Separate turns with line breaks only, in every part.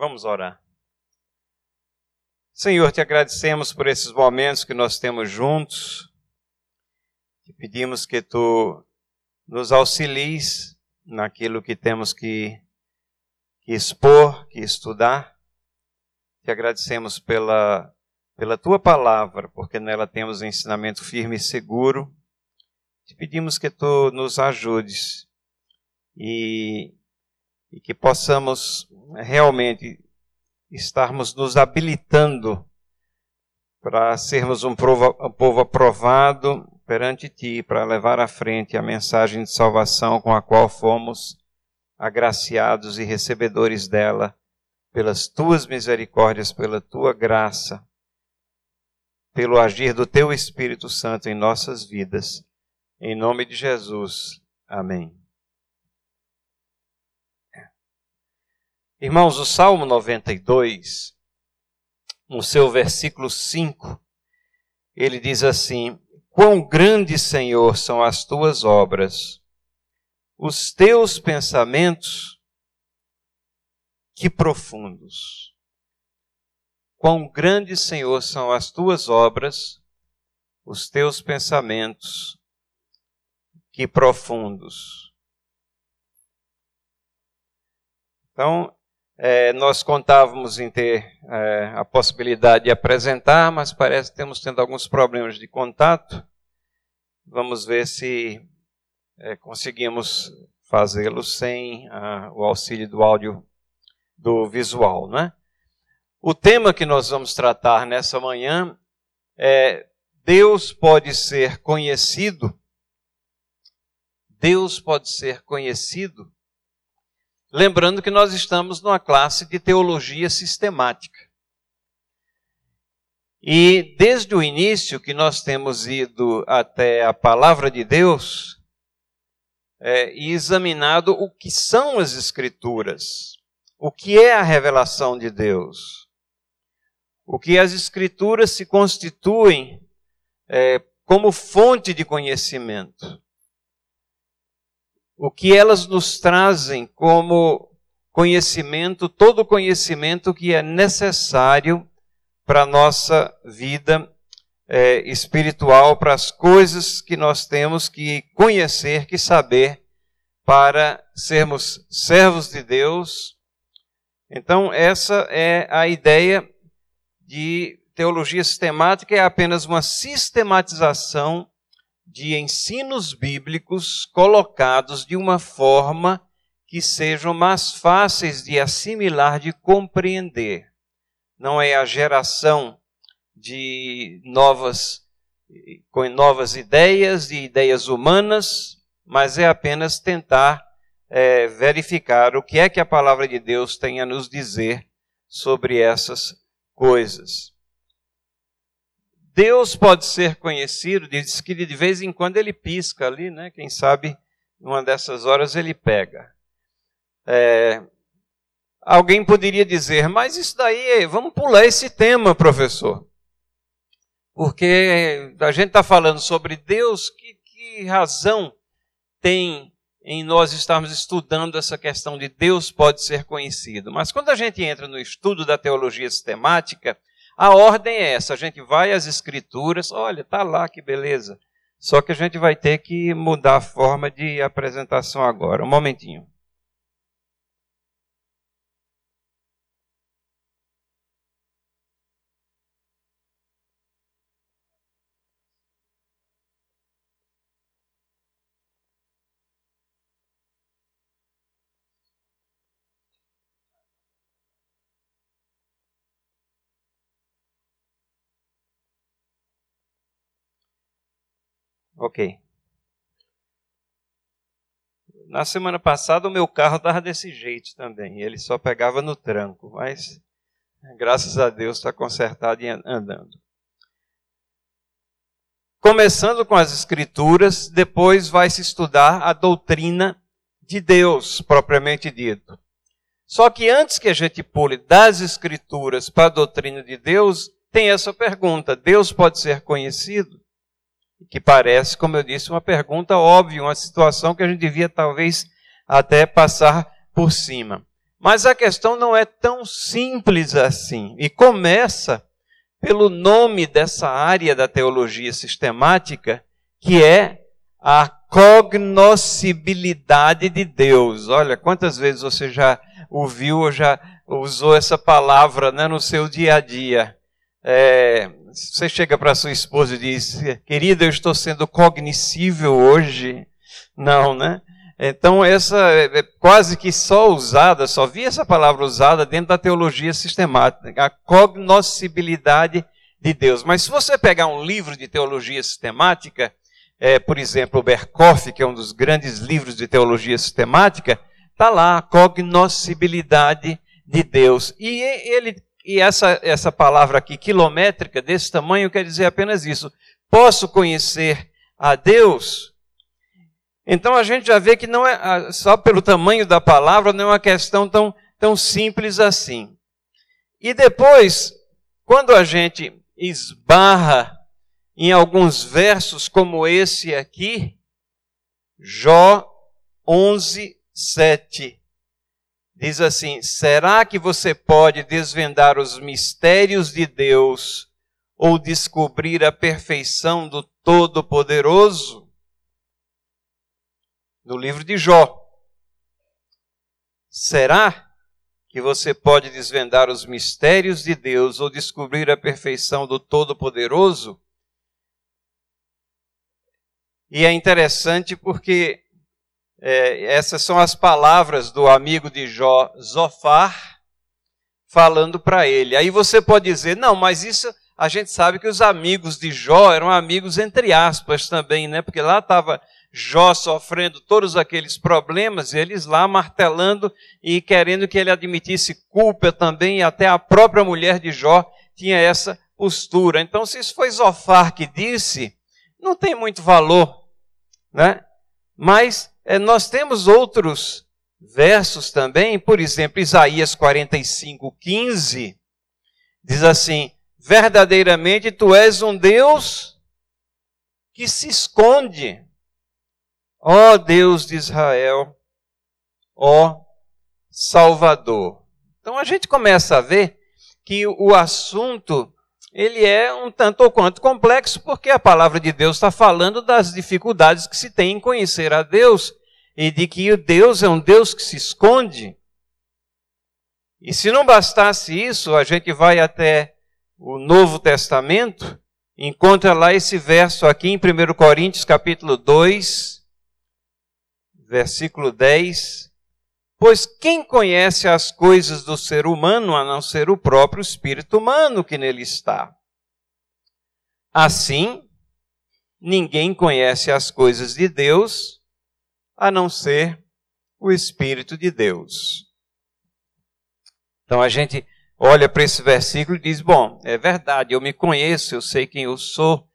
Vamos orar. Senhor, te agradecemos por esses momentos que nós temos juntos. Te pedimos que tu nos auxilies naquilo que temos que, que expor, que estudar. Te agradecemos pela, pela tua palavra, porque nela temos ensinamento firme e seguro. Te pedimos que tu nos ajudes e, e que possamos realmente estarmos nos habilitando para sermos um povo, aprovado perante Ti, para levar à frente a mensagem de salvação com a qual fomos agraciados e recebedores dela, pelas Tuas misericórdias, pela Tua graça, pelo agir do Teu Espírito Santo em nossas vidas. Em nome de Jesus. Amém. Irmãos, o Salmo 92, no seu versículo 5, ele diz assim: Quão grandes, Senhor, são as tuas obras, os teus pensamentos, que profundos. Quão grandes, Senhor, são as tuas obras, os teus pensamentos, que profundos. Então, é, nós contávamos em ter é, a possibilidade de apresentar, mas parece que temos tendo alguns problemas de contato. Vamos ver se é, conseguimos fazê-lo sem o auxílio do áudio do visual, né? O tema que nós vamos tratar nessa manhã é Deus pode ser conhecido. Deus pode ser conhecido Lembrando que nós estamos numa classe de teologia sistemática. E desde o início que nós temos ido até a palavra de Deus é, e examinado o que são as Escrituras, o que é a revelação de Deus, o que as Escrituras se constituem é, como fonte de conhecimento o que elas nos trazem como conhecimento, todo conhecimento que é necessário para a nossa vida é, espiritual, para as coisas que nós temos que conhecer, que saber, para sermos servos de Deus. Então, essa é a ideia de teologia sistemática, é apenas uma sistematização de ensinos bíblicos colocados de uma forma que sejam mais fáceis de assimilar, de compreender. Não é a geração de novas com novas ideias, de ideias humanas, mas é apenas tentar é, verificar o que é que a palavra de Deus tem a nos dizer sobre essas coisas. Deus pode ser conhecido, diz que de vez em quando ele pisca ali, né? Quem sabe numa dessas horas ele pega. É, alguém poderia dizer, mas isso daí, vamos pular esse tema, professor. Porque a gente está falando sobre Deus, que, que razão tem em nós estarmos estudando essa questão de Deus pode ser conhecido? Mas quando a gente entra no estudo da teologia sistemática, a ordem é essa: a gente vai às escrituras, olha, tá lá, que beleza. Só que a gente vai ter que mudar a forma de apresentação agora. Um momentinho. Ok. Na semana passada o meu carro estava desse jeito também. Ele só pegava no tranco, mas graças a Deus está consertado e andando. Começando com as escrituras, depois vai se estudar a doutrina de Deus, propriamente dito. Só que antes que a gente pule das escrituras para a doutrina de Deus, tem essa pergunta: Deus pode ser conhecido? Que parece, como eu disse, uma pergunta óbvia, uma situação que a gente devia talvez até passar por cima. Mas a questão não é tão simples assim. E começa pelo nome dessa área da teologia sistemática, que é a cognoscibilidade de Deus. Olha, quantas vezes você já ouviu ou já usou essa palavra né, no seu dia a dia? É, você chega para sua esposa e diz, querida, eu estou sendo cognoscível hoje. Não, né? Então, essa é, é quase que só usada, só vi essa palavra usada dentro da teologia sistemática, a cognoscibilidade de Deus. Mas se você pegar um livro de teologia sistemática, é, por exemplo, o Berkoff, que é um dos grandes livros de teologia sistemática, está lá a cognoscibilidade de Deus. E ele e essa, essa palavra aqui, quilométrica, desse tamanho, quer dizer apenas isso. Posso conhecer a Deus então a gente já vê que não é só pelo tamanho da palavra, não é uma questão tão, tão simples assim. E depois, quando a gente esbarra em alguns versos como esse aqui, Jó 11, 7, diz assim: Será que você pode desvendar os mistérios de Deus ou descobrir a perfeição do Todo-Poderoso? no livro de Jó. Será que você pode desvendar os mistérios de Deus ou descobrir a perfeição do Todo-Poderoso? E é interessante porque é, essas são as palavras do amigo de Jó, Zofar, falando para ele. Aí você pode dizer, não, mas isso a gente sabe que os amigos de Jó eram amigos entre aspas também, né? Porque lá estava Jó sofrendo todos aqueles problemas, eles lá martelando e querendo que ele admitisse culpa também, e até a própria mulher de Jó tinha essa postura. Então, se isso foi Zofar que disse, não tem muito valor, né? Mas nós temos outros versos também, por exemplo, Isaías 45, 15, diz assim: Verdadeiramente tu és um Deus que se esconde Ó Deus de Israel, ó Salvador. Então a gente começa a ver que o assunto ele é um tanto ou quanto complexo, porque a palavra de Deus está falando das dificuldades que se tem em conhecer a Deus e de que o Deus é um Deus que se esconde. E se não bastasse isso, a gente vai até o Novo Testamento, encontra lá esse verso aqui em 1 Coríntios capítulo 2, versículo 10. Pois quem conhece as coisas do ser humano a não ser o próprio espírito humano que nele está? Assim, ninguém conhece as coisas de Deus a não ser o Espírito de Deus. Então a gente olha para esse versículo e diz: bom, é verdade, eu me conheço, eu sei quem eu sou.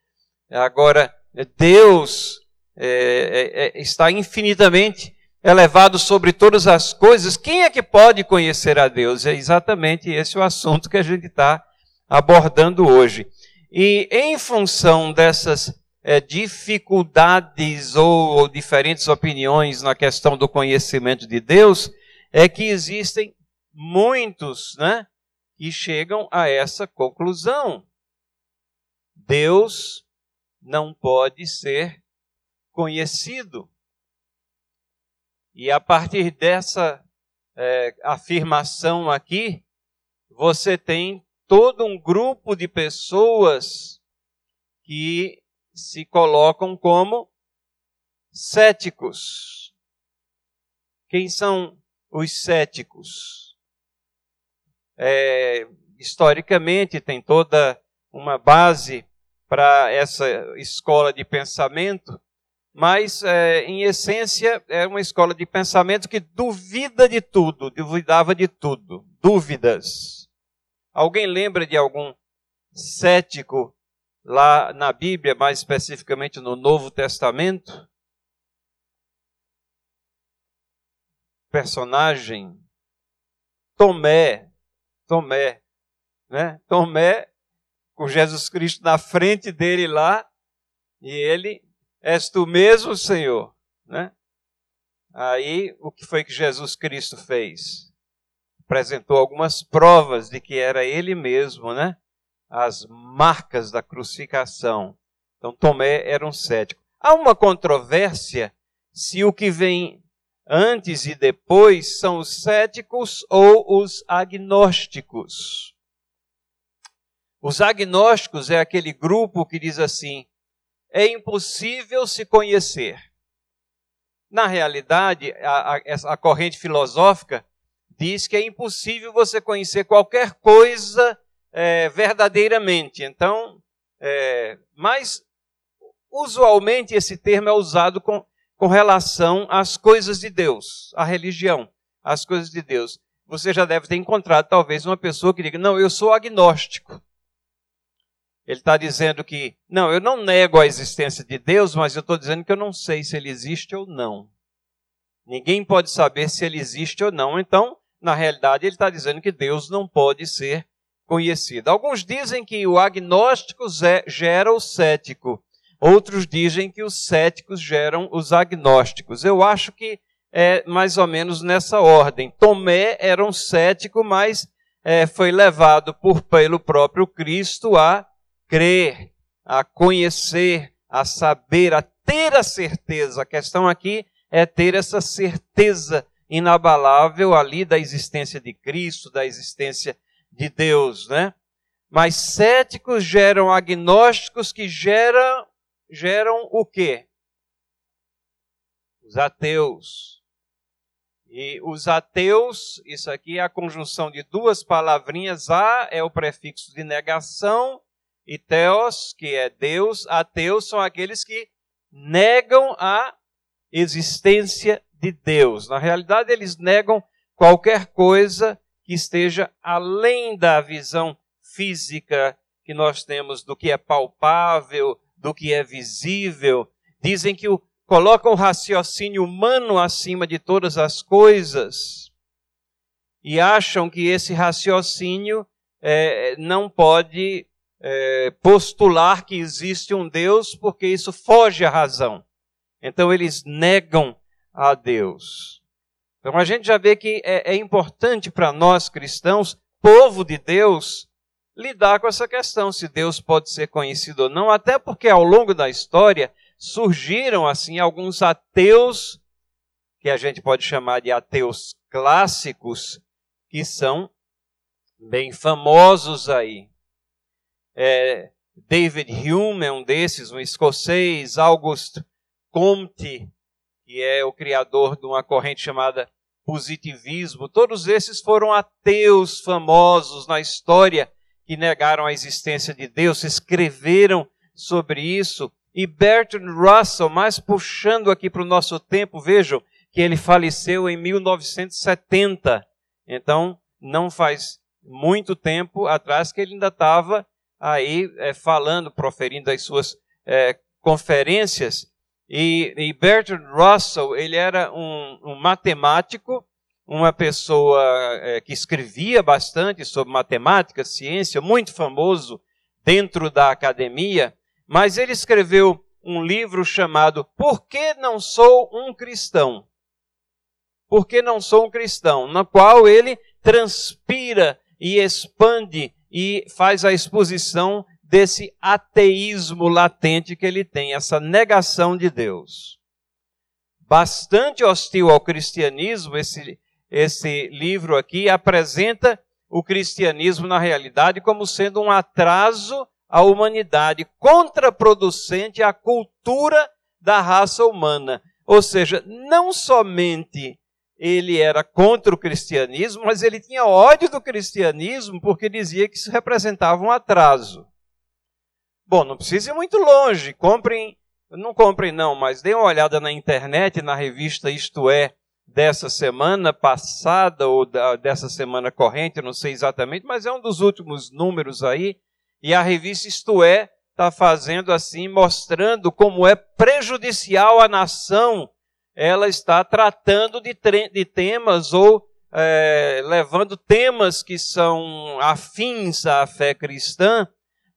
Agora, Deus é, é, é, está infinitamente elevado sobre todas as coisas, quem é que pode conhecer a Deus? É exatamente esse o assunto que a gente está abordando hoje. E em função dessas é, dificuldades ou, ou diferentes opiniões na questão do conhecimento de Deus, é que existem muitos né, que chegam a essa conclusão. Deus não pode ser conhecido. E a partir dessa é, afirmação aqui, você tem todo um grupo de pessoas que se colocam como céticos. Quem são os céticos? É, historicamente, tem toda uma base para essa escola de pensamento mas é, em essência é uma escola de pensamento que duvida de tudo, duvidava de tudo, dúvidas. Alguém lembra de algum cético lá na Bíblia, mais especificamente no Novo Testamento? Personagem Tomé, Tomé, né? Tomé com Jesus Cristo na frente dele lá, e ele És tu mesmo, Senhor? Né? Aí, o que foi que Jesus Cristo fez? apresentou algumas provas de que era ele mesmo, né? As marcas da crucificação. Então Tomé era um cético. Há uma controvérsia se o que vem antes e depois são os céticos ou os agnósticos. Os agnósticos é aquele grupo que diz assim: é impossível se conhecer. Na realidade, a, a, a corrente filosófica diz que é impossível você conhecer qualquer coisa é, verdadeiramente. Então, é, mas usualmente esse termo é usado com, com relação às coisas de Deus, à religião, às coisas de Deus. Você já deve ter encontrado talvez uma pessoa que diga: Não, eu sou agnóstico. Ele está dizendo que, não, eu não nego a existência de Deus, mas eu estou dizendo que eu não sei se ele existe ou não. Ninguém pode saber se ele existe ou não. Então, na realidade, ele está dizendo que Deus não pode ser conhecido. Alguns dizem que o agnóstico gera o cético. Outros dizem que os céticos geram os agnósticos. Eu acho que é mais ou menos nessa ordem. Tomé era um cético, mas é, foi levado por, pelo próprio Cristo a crer, a conhecer, a saber, a ter a certeza. A questão aqui é ter essa certeza inabalável ali da existência de Cristo, da existência de Deus, né? Mas céticos geram agnósticos que geram, geram o quê? Os ateus. E os ateus, isso aqui é a conjunção de duas palavrinhas. A é o prefixo de negação e Theos, que é Deus. Ateus são aqueles que negam a existência de Deus. Na realidade, eles negam qualquer coisa que esteja além da visão física que nós temos do que é palpável, do que é visível. Dizem que o, colocam o raciocínio humano acima de todas as coisas e acham que esse raciocínio é, não pode é, postular que existe um Deus porque isso foge à razão. Então eles negam a Deus. Então a gente já vê que é, é importante para nós cristãos, povo de Deus, lidar com essa questão, se Deus pode ser conhecido ou não, até porque ao longo da história surgiram assim alguns ateus, que a gente pode chamar de ateus clássicos, que são bem famosos aí. É, David Hume é um desses, um escocês, August Comte, que é o criador de uma corrente chamada positivismo. Todos esses foram ateus famosos na história que negaram a existência de Deus, escreveram sobre isso. E Bertrand Russell, mais puxando aqui para o nosso tempo, vejam que ele faleceu em 1970. Então, não faz muito tempo atrás que ele ainda estava aí é, falando, proferindo as suas é, conferências. E, e, Bertrand Russell, ele era um, um matemático, uma pessoa é, que escrevia bastante sobre matemática, ciência, muito famoso dentro da academia, mas ele escreveu um livro chamado Por que não sou um cristão? Por que não sou um cristão? Na qual ele transpira e expande e faz a exposição desse ateísmo latente que ele tem, essa negação de Deus. Bastante hostil ao cristianismo, esse, esse livro aqui apresenta o cristianismo na realidade como sendo um atraso à humanidade, contraproducente à cultura da raça humana. Ou seja, não somente ele era contra o cristianismo, mas ele tinha ódio do cristianismo porque dizia que isso representava um atraso. Bom, não precisa ir muito longe, comprem, não comprem não, mas dêem uma olhada na internet, na revista Isto É, dessa semana passada ou da, dessa semana corrente, não sei exatamente, mas é um dos últimos números aí, e a revista Isto É está fazendo assim, mostrando como é prejudicial à nação. Ela está tratando de, de temas ou é, levando temas que são afins à fé cristã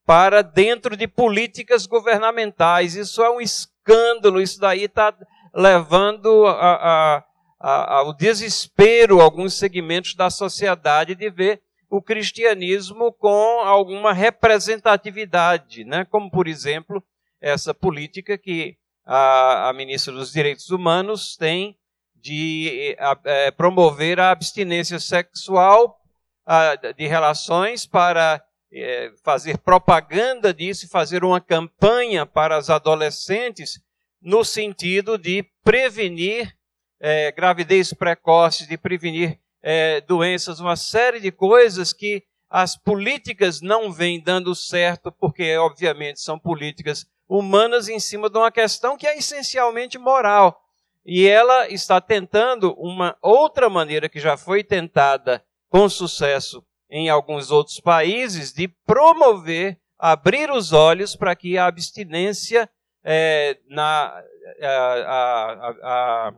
para dentro de políticas governamentais. Isso é um escândalo, isso daí está levando a, a, ao desespero alguns segmentos da sociedade de ver o cristianismo com alguma representatividade, né? como, por exemplo, essa política que a, a ministra dos Direitos Humanos tem de a, é, promover a abstinência sexual a, de relações para é, fazer propaganda disso e fazer uma campanha para as adolescentes no sentido de prevenir é, gravidez precoce, de prevenir é, doenças, uma série de coisas que as políticas não vêm dando certo, porque, obviamente, são políticas humanas em cima de uma questão que é essencialmente moral. E ela está tentando uma outra maneira que já foi tentada com sucesso em alguns outros países de promover, abrir os olhos para que a abstinência é, na a, a, a,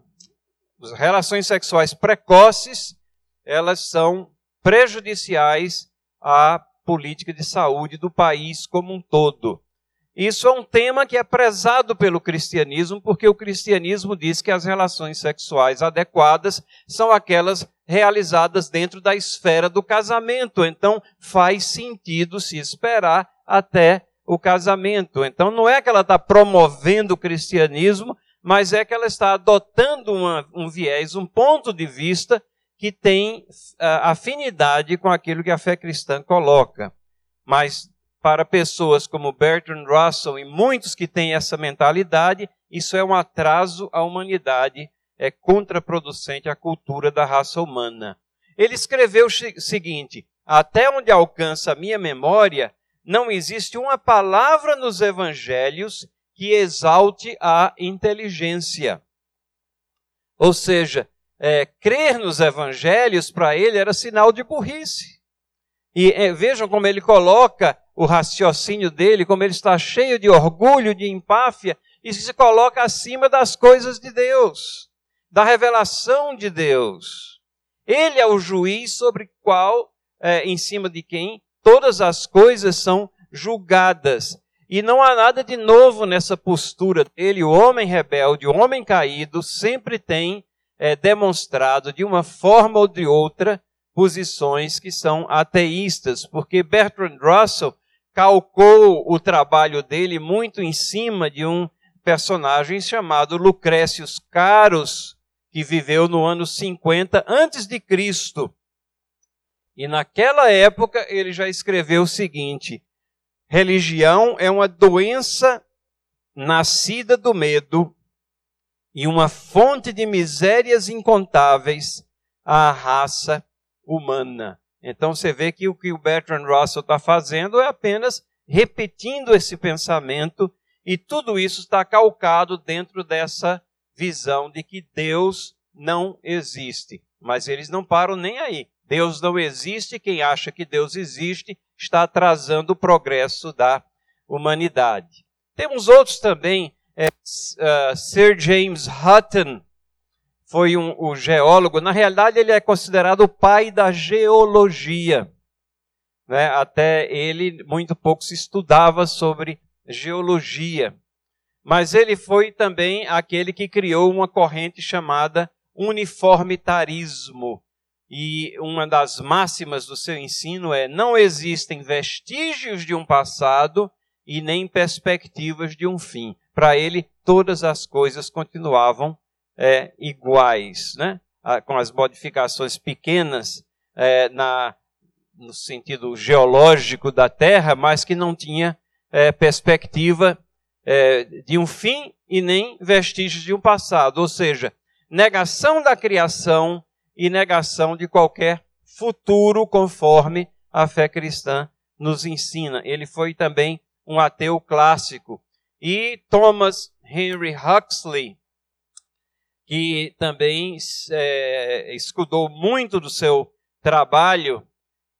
as relações sexuais precoces elas são prejudiciais à política de saúde do país como um todo. Isso é um tema que é prezado pelo cristianismo, porque o cristianismo diz que as relações sexuais adequadas são aquelas realizadas dentro da esfera do casamento. Então, faz sentido se esperar até o casamento. Então, não é que ela está promovendo o cristianismo, mas é que ela está adotando uma, um viés, um ponto de vista que tem uh, afinidade com aquilo que a fé cristã coloca. Mas para pessoas como Bertrand Russell e muitos que têm essa mentalidade, isso é um atraso à humanidade, é contraproducente à cultura da raça humana. Ele escreveu o seguinte: Até onde alcança a minha memória, não existe uma palavra nos evangelhos que exalte a inteligência. Ou seja, é, crer nos evangelhos para ele era sinal de burrice. E é, vejam como ele coloca o raciocínio dele, como ele está cheio de orgulho, de empáfia, e se coloca acima das coisas de Deus, da revelação de Deus. Ele é o juiz sobre qual, é, em cima de quem todas as coisas são julgadas. E não há nada de novo nessa postura dele. O homem rebelde, o homem caído, sempre tem é, demonstrado de uma forma ou de outra posições que são ateístas, porque Bertrand Russell calcou o trabalho dele muito em cima de um personagem chamado Lucrécius Caros, que viveu no ano 50 antes de Cristo. E naquela época ele já escreveu o seguinte: religião é uma doença nascida do medo e uma fonte de misérias incontáveis à raça humana. Então você vê que o que o Bertrand Russell está fazendo é apenas repetindo esse pensamento, e tudo isso está calcado dentro dessa visão de que Deus não existe. Mas eles não param nem aí. Deus não existe, quem acha que Deus existe está atrasando o progresso da humanidade. Temos outros também é, uh, Sir James Hutton foi um, um geólogo. Na realidade, ele é considerado o pai da geologia. Né? Até ele, muito pouco se estudava sobre geologia. Mas ele foi também aquele que criou uma corrente chamada uniformitarismo. E uma das máximas do seu ensino é: não existem vestígios de um passado e nem perspectivas de um fim para ele todas as coisas continuavam é, iguais, né? com as modificações pequenas é, na, no sentido geológico da Terra, mas que não tinha é, perspectiva é, de um fim e nem vestígios de um passado, ou seja, negação da criação e negação de qualquer futuro conforme a fé cristã nos ensina. Ele foi também um ateu clássico e Thomas Henry Huxley, que também é, escudou muito do seu trabalho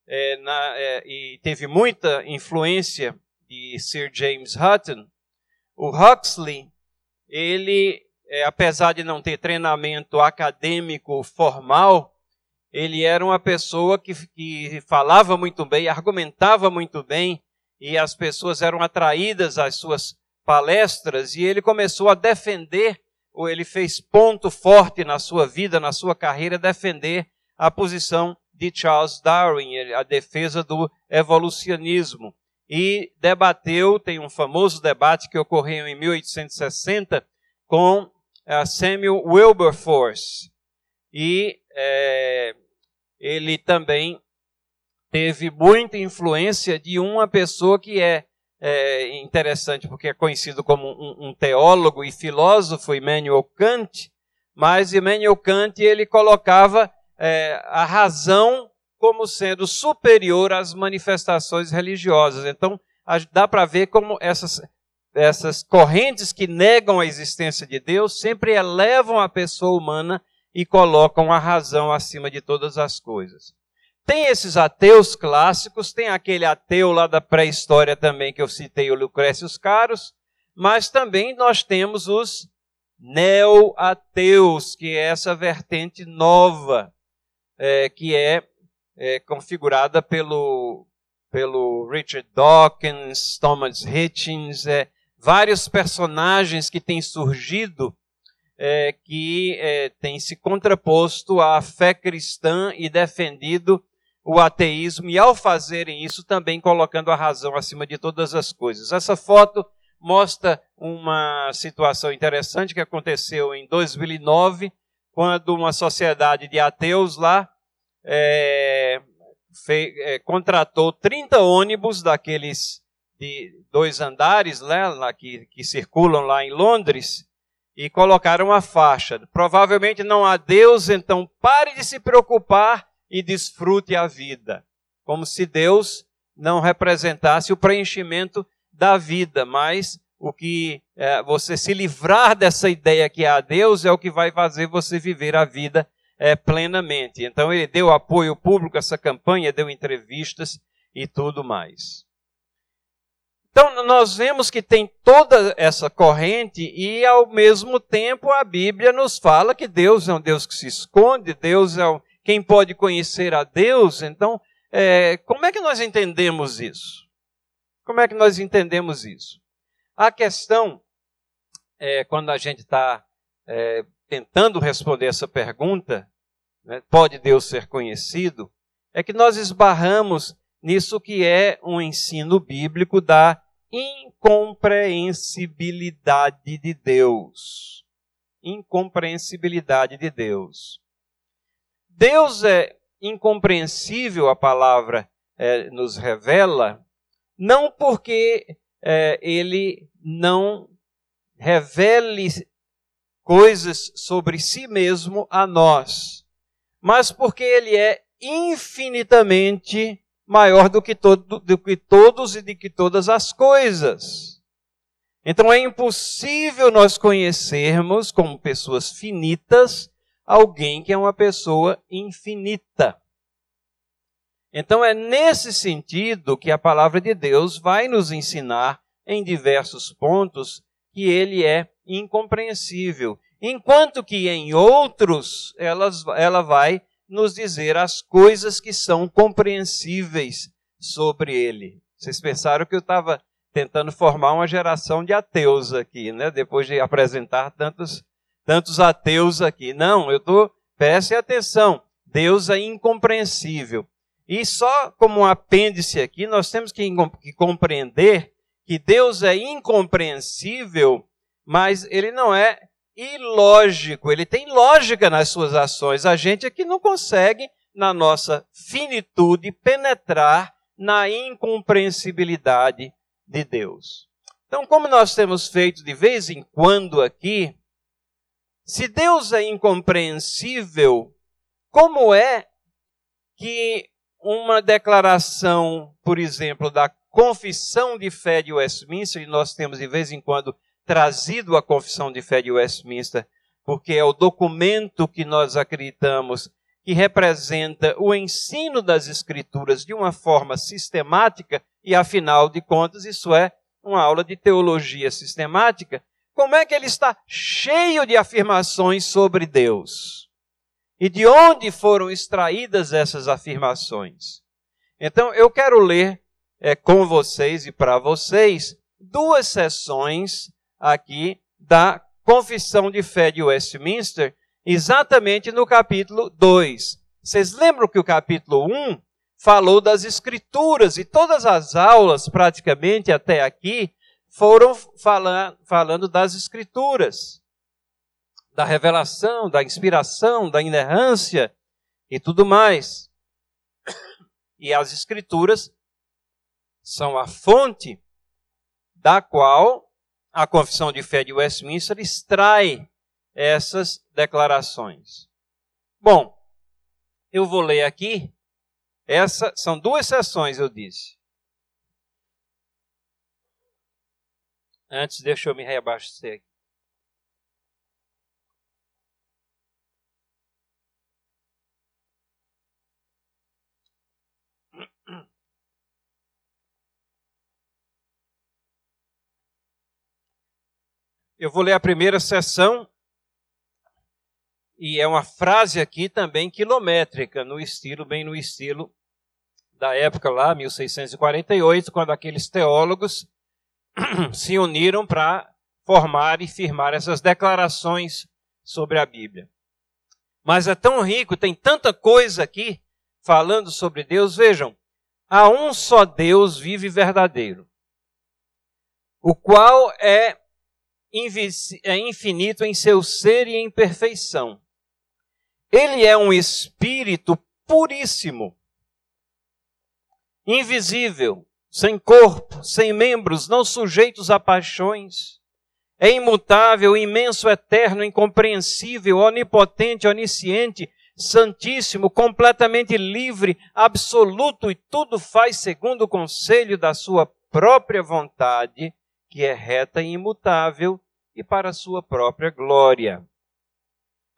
é, na, é, e teve muita influência de Sir James Hutton. O Huxley, ele, é, apesar de não ter treinamento acadêmico formal, ele era uma pessoa que, que falava muito bem, argumentava muito bem, e as pessoas eram atraídas às suas palestras e ele começou a defender ou ele fez ponto forte na sua vida, na sua carreira, defender a posição de Charles Darwin, a defesa do evolucionismo. E debateu, tem um famoso debate que ocorreu em 1860 com uh, Samuel Wilberforce. E é, ele também teve muita influência de uma pessoa que é, é interessante, porque é conhecido como um, um, teólogo e filósofo, Immanuel Kant, mas Immanuel Kant ele colocava é, a razão como sendo superior às manifestações religiosas. Então, dá para ver como essas, essas correntes que negam a existência de Deus sempre elevam a pessoa humana e colocam a razão acima de todas as coisas. Tem esses ateus clássicos, tem aquele ateu lá da pré-história também que eu citei, o Lucrécio Caros, mas também nós temos os neo-ateus, que é essa vertente nova, é, que é, é, configurada pelo, pelo Richard Dawkins, Thomas Hitchens, é, vários personagens que têm surgido é, que é, têm se contraposto à fé cristã e defendido o ateísmo e, ao fazerem isso, também colocando a razão acima de todas as coisas. Essa foto mostra uma situação interessante que aconteceu em 2009, quando uma sociedade de ateus lá é, é, contratou 30 ônibus daqueles de dois andares né, lá, que, que circulam lá em Londres e colocaram uma faixa. Provavelmente não há Deus, então pare de se preocupar e desfrute a vida. Como se Deus não representasse o preenchimento da vida, mas o que é, você se livrar dessa ideia que há Deus é o que vai fazer você viver a vida é, plenamente. Então ele deu apoio público a essa campanha, deu entrevistas e tudo mais. Então nós vemos que tem toda essa corrente e ao mesmo tempo a Bíblia nos fala que Deus é um Deus que se esconde, Deus é um, quem pode conhecer a Deus. Então, é, como é que nós entendemos isso? Como é que nós entendemos isso? A questão, é, quando a gente está é, tentando responder essa pergunta, né, pode Deus ser conhecido? É que nós esbarramos nisso que é um ensino bíblico da incompreensibilidade de Deus. Incompreensibilidade de Deus. Deus é incompreensível, a palavra é, nos revela, não porque é, ele não revele coisas sobre si mesmo a nós, mas porque ele é infinitamente maior do que, todo, do que todos e de que todas as coisas. Então é impossível nós conhecermos como pessoas finitas alguém que é uma pessoa infinita. Então é nesse sentido que a palavra de Deus vai nos ensinar em diversos pontos que ele é incompreensível, enquanto que em outros elas, ela vai nos dizer as coisas que são compreensíveis sobre ele. Vocês pensaram que eu estava tentando formar uma geração de ateus aqui, né? Depois de apresentar tantos tantos ateus aqui. Não, eu estou, prestem atenção, Deus é incompreensível. E só como um apêndice aqui, nós temos que, que compreender que Deus é incompreensível, mas ele não é ilógico, ele tem lógica nas suas ações. A gente aqui não consegue, na nossa finitude, penetrar na incompreensibilidade de Deus. Então, como nós temos feito de vez em quando aqui, se Deus é incompreensível, como é que uma declaração, por exemplo, da confissão de fé de Westminster, e nós temos de vez em quando trazido a confissão de fé de Westminster, porque é o documento que nós acreditamos que representa o ensino das Escrituras de uma forma sistemática, e afinal de contas, isso é uma aula de teologia sistemática, como é que ele está cheio de afirmações sobre Deus? E de onde foram extraídas essas afirmações? Então, eu quero ler é, com vocês e para vocês duas sessões aqui da Confissão de Fé de Westminster, exatamente no capítulo 2. Vocês lembram que o capítulo 1 falou das Escrituras e todas as aulas, praticamente até aqui, foram falando, falando das Escrituras, da revelação, da inspiração, da inerrância e tudo mais. E as Escrituras são a fonte da qual a Confissão de Fé de Westminster extrai essas declarações. Bom, eu vou ler aqui. Essa são duas sessões, eu disse. Antes, deixa eu me reabastecer aqui. Eu vou ler a primeira sessão, e é uma frase aqui também quilométrica, no estilo, bem no estilo da época lá, 1648, quando aqueles teólogos se uniram para formar e firmar essas declarações sobre a Bíblia. Mas é tão rico, tem tanta coisa aqui falando sobre Deus. Vejam, há um só Deus vive verdadeiro, o qual é é infinito em seu ser e em perfeição. Ele é um espírito puríssimo, invisível, sem corpo, sem membros, não sujeitos a paixões. É imutável, imenso, eterno, incompreensível, onipotente, onisciente, santíssimo, completamente livre, absoluto e tudo faz segundo o conselho da sua própria vontade que é reta e imutável e para a sua própria glória.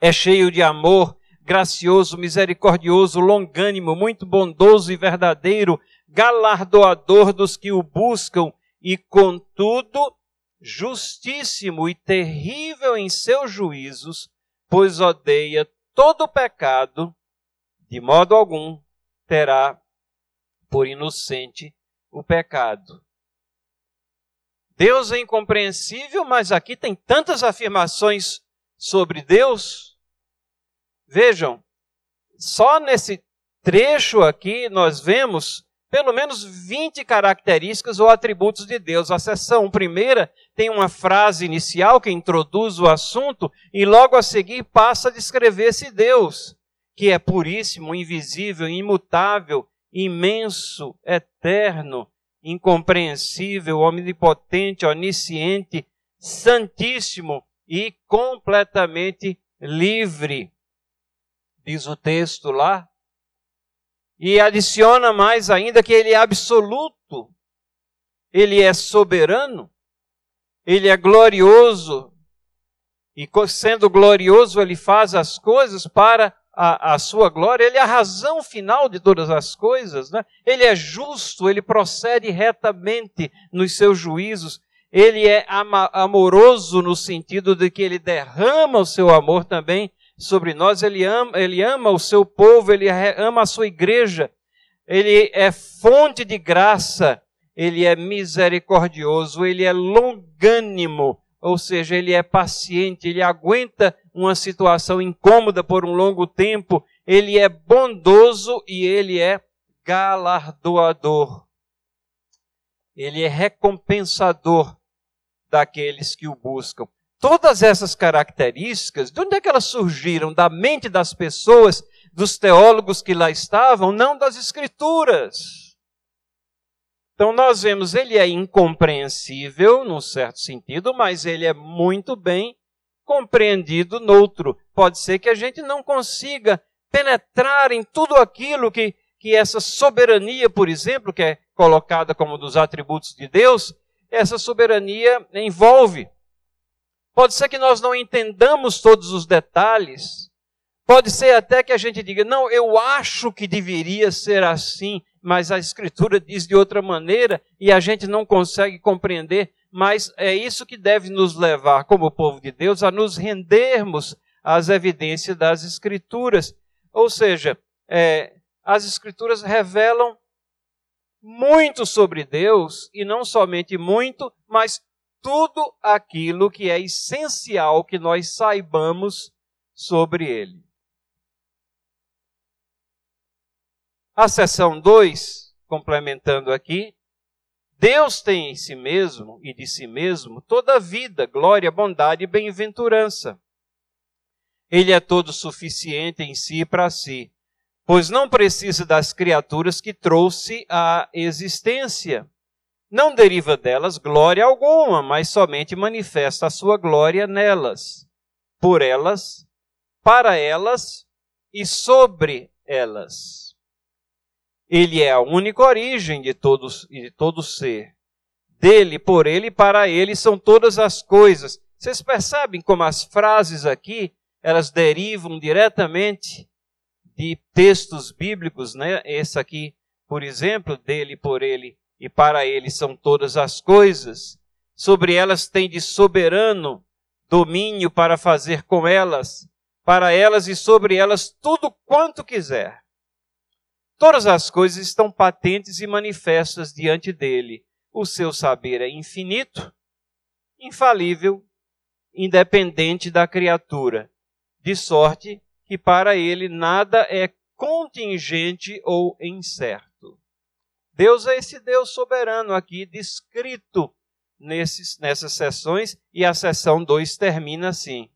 É cheio de amor, gracioso, misericordioso, longânimo, muito bondoso e verdadeiro, galardoador dos que o buscam e, contudo, justíssimo e terrível em seus juízos, pois odeia todo pecado, de modo algum terá por inocente o pecado. Deus é incompreensível, mas aqui tem tantas afirmações sobre Deus. Vejam, só nesse trecho aqui nós vemos pelo menos 20 características ou atributos de Deus. A seção primeira tem uma frase inicial que introduz o assunto e logo a seguir passa a descrever esse Deus, que é puríssimo, invisível, imutável, imenso, eterno, incompreensível, omnipotente, onisciente, santíssimo e completamente livre. Diz o texto lá. E adiciona mais ainda que ele é absoluto, ele é soberano, ele é glorioso, e sendo glorioso, ele faz as coisas para a, a, sua glória, ele é a razão final de todas as coisas, né? ele é justo, ele procede retamente nos seus juízos, ele é amoroso no sentido de que ele derrama o seu amor também sobre nós, ele ama, ele ama o seu povo, ele ama a sua igreja, ele é fonte de graça, ele é misericordioso, ele é longânimo, ou seja, ele é paciente, ele aguenta uma situação incômoda por um longo tempo, ele é bondoso e ele é galardoador. Ele é recompensador daqueles que o buscam. Todas essas características, de onde é que elas surgiram? Da mente das pessoas, dos teólogos que lá estavam, não das escrituras. Então nós vemos, ele é incompreensível, num certo sentido, mas ele é muito bem compreendido noutro. Pode ser que a gente não consiga penetrar em tudo aquilo que, que essa soberania, por exemplo, que é colocada como dos atributos de Deus, essa soberania envolve. Pode ser que nós não entendamos todos os detalhes. Pode ser até que a gente diga, não, eu acho que deveria ser assim mas a Escritura diz de outra maneira e a gente não consegue compreender. Mas é isso que deve nos levar, como povo de Deus, a nos rendermos às evidências das Escrituras. Ou seja, é, as Escrituras revelam muito sobre Deus, e não somente muito, mas tudo aquilo que é essencial que nós saibamos sobre ele. A seção 2, complementando aqui, Deus tem em si mesmo e de si mesmo toda a vida, glória, bondade e bem-aventurança. Ele é todo suficiente em si e para si, pois não precisa das criaturas que trouxe à existência. Não deriva delas glória alguma, mas somente manifesta a sua glória nelas, por elas, para elas e sobre elas. Ele é a única origem de, todos, de todo ser. Dele, por ele e para ele são todas as coisas. Vocês percebem como as frases aqui, elas derivam diretamente de textos bíblicos, né? Esse aqui, por exemplo, dele, por ele e para ele são todas as coisas. Sobre elas tem de soberano domínio para fazer com elas, para elas e sobre elas tudo quanto quiser. Todas as coisas estão patentes e manifestas diante dele. O seu saber é infinito, infalível, independente da criatura, de sorte que para ele nada é contingente ou incerto. Deus é esse Deus soberano aqui descrito nesses, nessas sessões, e a sessão 2 termina assim: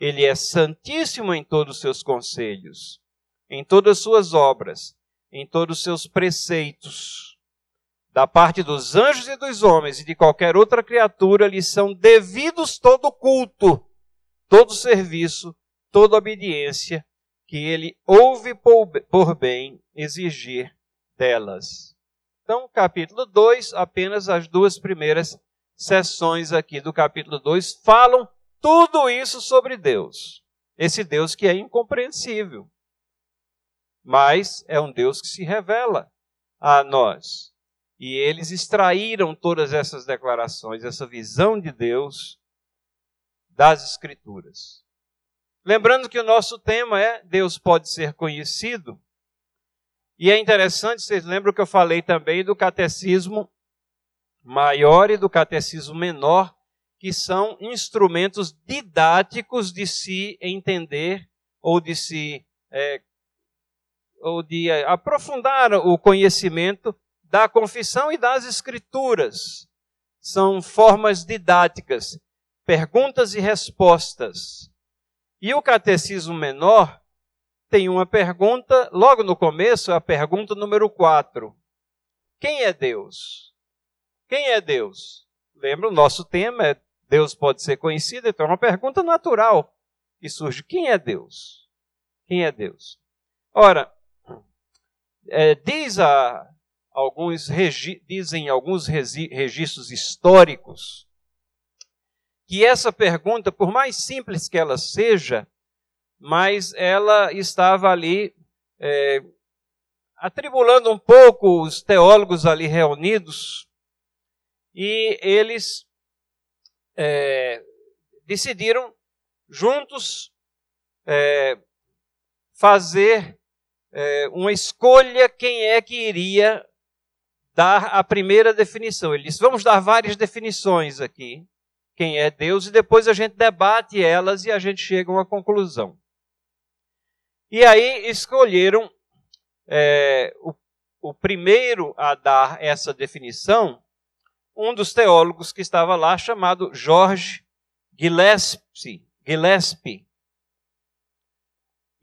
Ele é santíssimo em todos os seus conselhos, em todas as suas obras em todos os seus preceitos. Da parte dos anjos e dos homens e de qualquer outra criatura lhes são devidos todo culto, todo serviço, toda obediência que ele ouve por bem exigir delas. Então, capítulo 2, apenas as duas primeiras sessões aqui do capítulo 2 falam tudo isso sobre Deus. Esse Deus que é incompreensível mas é um Deus que se revela a nós. E eles extraíram todas essas declarações, essa visão de Deus das Escrituras. Lembrando que o nosso tema é Deus pode ser conhecido. E é interessante, vocês lembram que eu falei também do catecismo maior e do catecismo menor, que são instrumentos didáticos de se entender ou de se é, ou de aprofundar o conhecimento da confissão e das escrituras. São formas didáticas, perguntas e respostas. E o catecismo menor tem uma pergunta, logo no começo, a pergunta número 4. Quem é Deus? Quem é Deus? Lembra, o nosso tema é Deus pode ser conhecido, então é uma pergunta natural que surge. Quem é Deus? Quem é Deus? Ora, é, diz a, alguns dizem alguns registros históricos que essa pergunta, por mais simples que ela seja, mas ela estava ali é, atribulando um pouco os teólogos ali reunidos e eles é, decidiram juntos é, fazer é, uma escolha quem é que iria dar a primeira definição. Ele disse: vamos dar várias definições aqui, quem é Deus, e depois a gente debate elas e a gente chega a uma conclusão. E aí escolheram é, o, o primeiro a dar essa definição, um dos teólogos que estava lá, chamado Jorge Gillespie. Gillespie.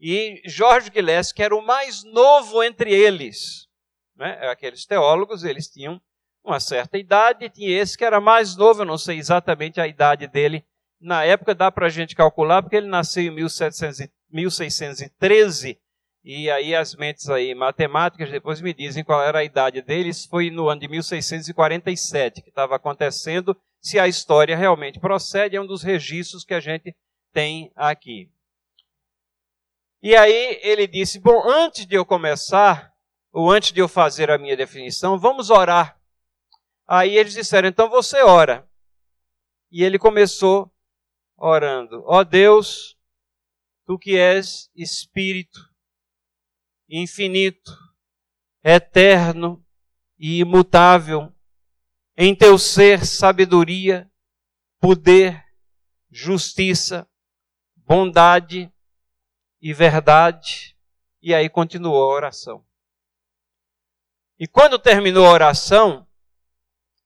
E Jorge Gillespie, que era o mais novo entre eles. Né? Aqueles teólogos, eles tinham uma certa idade, e tinha esse que era mais novo, eu não sei exatamente a idade dele. Na época dá para a gente calcular, porque ele nasceu em 1700, 1613, e aí as mentes aí matemáticas depois me dizem qual era a idade deles. Foi no ano de 1647 que estava acontecendo. Se a história realmente procede, é um dos registros que a gente tem aqui. E aí ele disse: Bom, antes de eu começar, ou antes de eu fazer a minha definição, vamos orar. Aí eles disseram: Então você ora. E ele começou orando: Ó oh Deus, tu que és Espírito, infinito, eterno e imutável, em teu ser sabedoria, poder, justiça, bondade e verdade. E aí continuou a oração. E quando terminou a oração,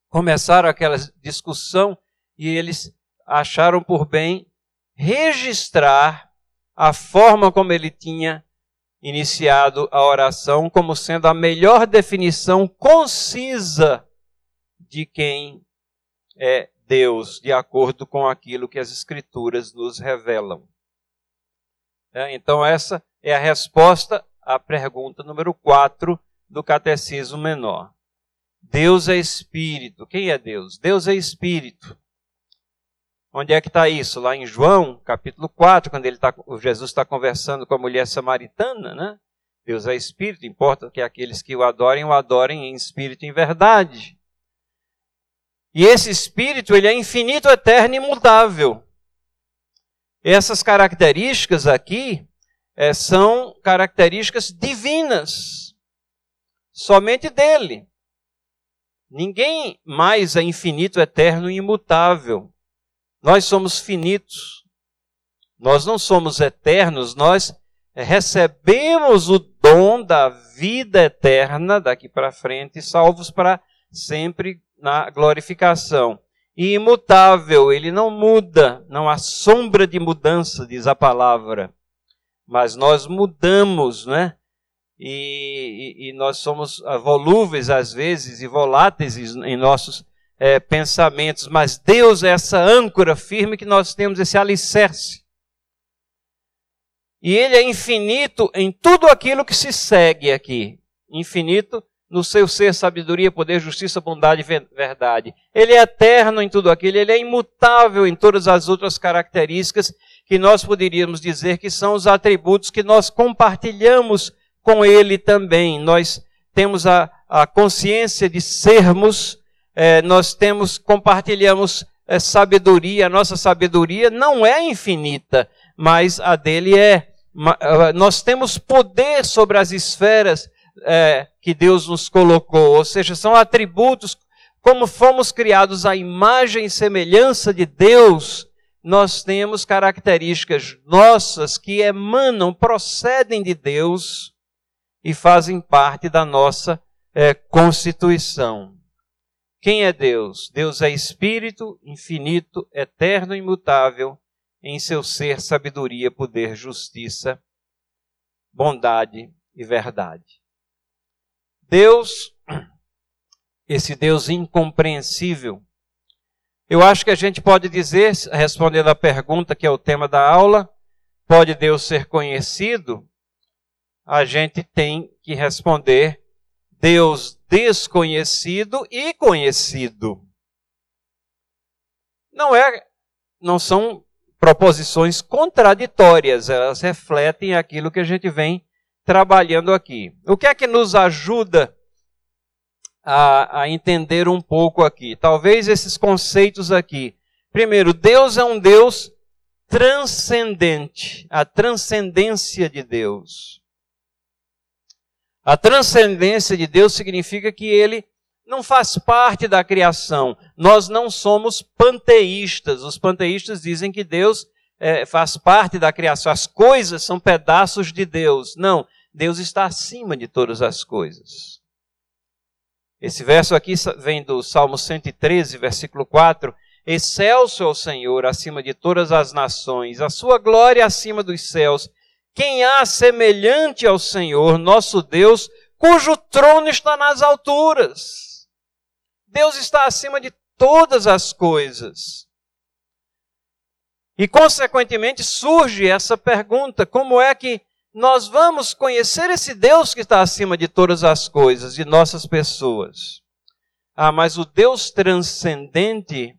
começaram aquela discussão e eles acharam por bem registrar a forma como ele tinha iniciado a oração como sendo a melhor definição concisa de quem é Deus, de acordo com aquilo que as Escrituras nos revelam. É, então, essa é a resposta à pergunta número 4 do Catecismo Menor. Deus é Espírito. Quem é Deus? Deus é Espírito. Onde é que está isso? Lá em João, capítulo 4, quando ele tá, Jesus está conversando com a mulher samaritana, né? Deus é Espírito, importa que aqueles que o adorem, o adorem em espírito e em verdade. E esse Espírito, ele é infinito, eterno e imutável. Essas características aqui é, são características divinas, somente dele. Ninguém mais é infinito, eterno e imutável. Nós somos finitos. Nós não somos eternos, nós recebemos o dom da vida eterna daqui para frente, salvos para sempre na glorificação. E imutável, ele não muda, não há sombra de mudança, diz a palavra. Mas nós mudamos, né? E, e, e nós somos volúveis às vezes e voláteis em nossos é, pensamentos, mas Deus é essa âncora firme que nós temos, esse alicerce. E Ele é infinito em tudo aquilo que se segue aqui. Infinito no seu ser, sabedoria, poder, justiça, bondade e verdade. Ele é eterno em tudo aquilo, ele é imutável em todas as outras características que nós poderíamos dizer que são os atributos que nós compartilhamos com ele também. Nós temos a, a consciência de sermos, é, nós temos, compartilhamos é, sabedoria, a nossa sabedoria não é infinita, mas a dele é. Nós temos poder sobre as esferas é, que Deus nos colocou, ou seja, são atributos, como fomos criados à imagem e semelhança de Deus, nós temos características nossas que emanam, procedem de Deus e fazem parte da nossa é, constituição. Quem é Deus? Deus é Espírito, infinito, eterno imutável, em seu ser, sabedoria, poder, justiça, bondade e verdade. Deus, esse Deus incompreensível, eu acho que a gente pode dizer, respondendo à pergunta que é o tema da aula, pode Deus ser conhecido? A gente tem que responder Deus desconhecido e conhecido. Não é, não são proposições contraditórias, elas refletem aquilo que a gente vem trabalhando aqui. O que é que nos ajuda a, a entender um pouco aqui? Talvez esses conceitos aqui. Primeiro, Deus é um Deus transcendente, a transcendência de Deus. A transcendência de Deus significa que ele não faz parte da criação. Nós não somos panteístas. Os panteístas dizem que Deus é, faz parte da criação. As coisas são pedaços de Deus. Não, Deus está acima de todas as coisas. Esse verso aqui vem do Salmo 113, versículo 4. Excelso é o Senhor acima de todas as nações, a sua glória acima dos céus. Quem há semelhante ao Senhor, nosso Deus, cujo trono está nas alturas? Deus está acima de todas as coisas. E, consequentemente, surge essa pergunta: como é que nós vamos conhecer esse Deus que está acima de todas as coisas, de nossas pessoas. Ah, mas o Deus transcendente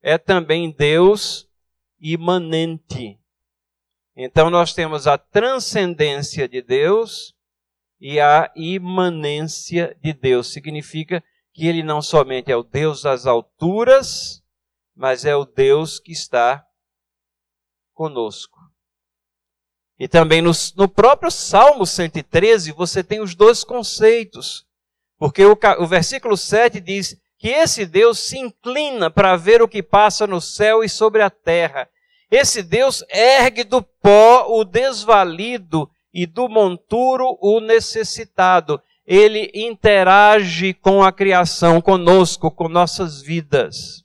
é também Deus imanente. Então nós temos a transcendência de Deus e a imanência de Deus. Significa que ele não somente é o Deus das alturas, mas é o Deus que está conosco. E também no, no próprio Salmo 113 você tem os dois conceitos. Porque o, o versículo 7 diz: que esse Deus se inclina para ver o que passa no céu e sobre a terra. Esse Deus ergue do pó o desvalido e do monturo o necessitado. Ele interage com a criação, conosco, com nossas vidas.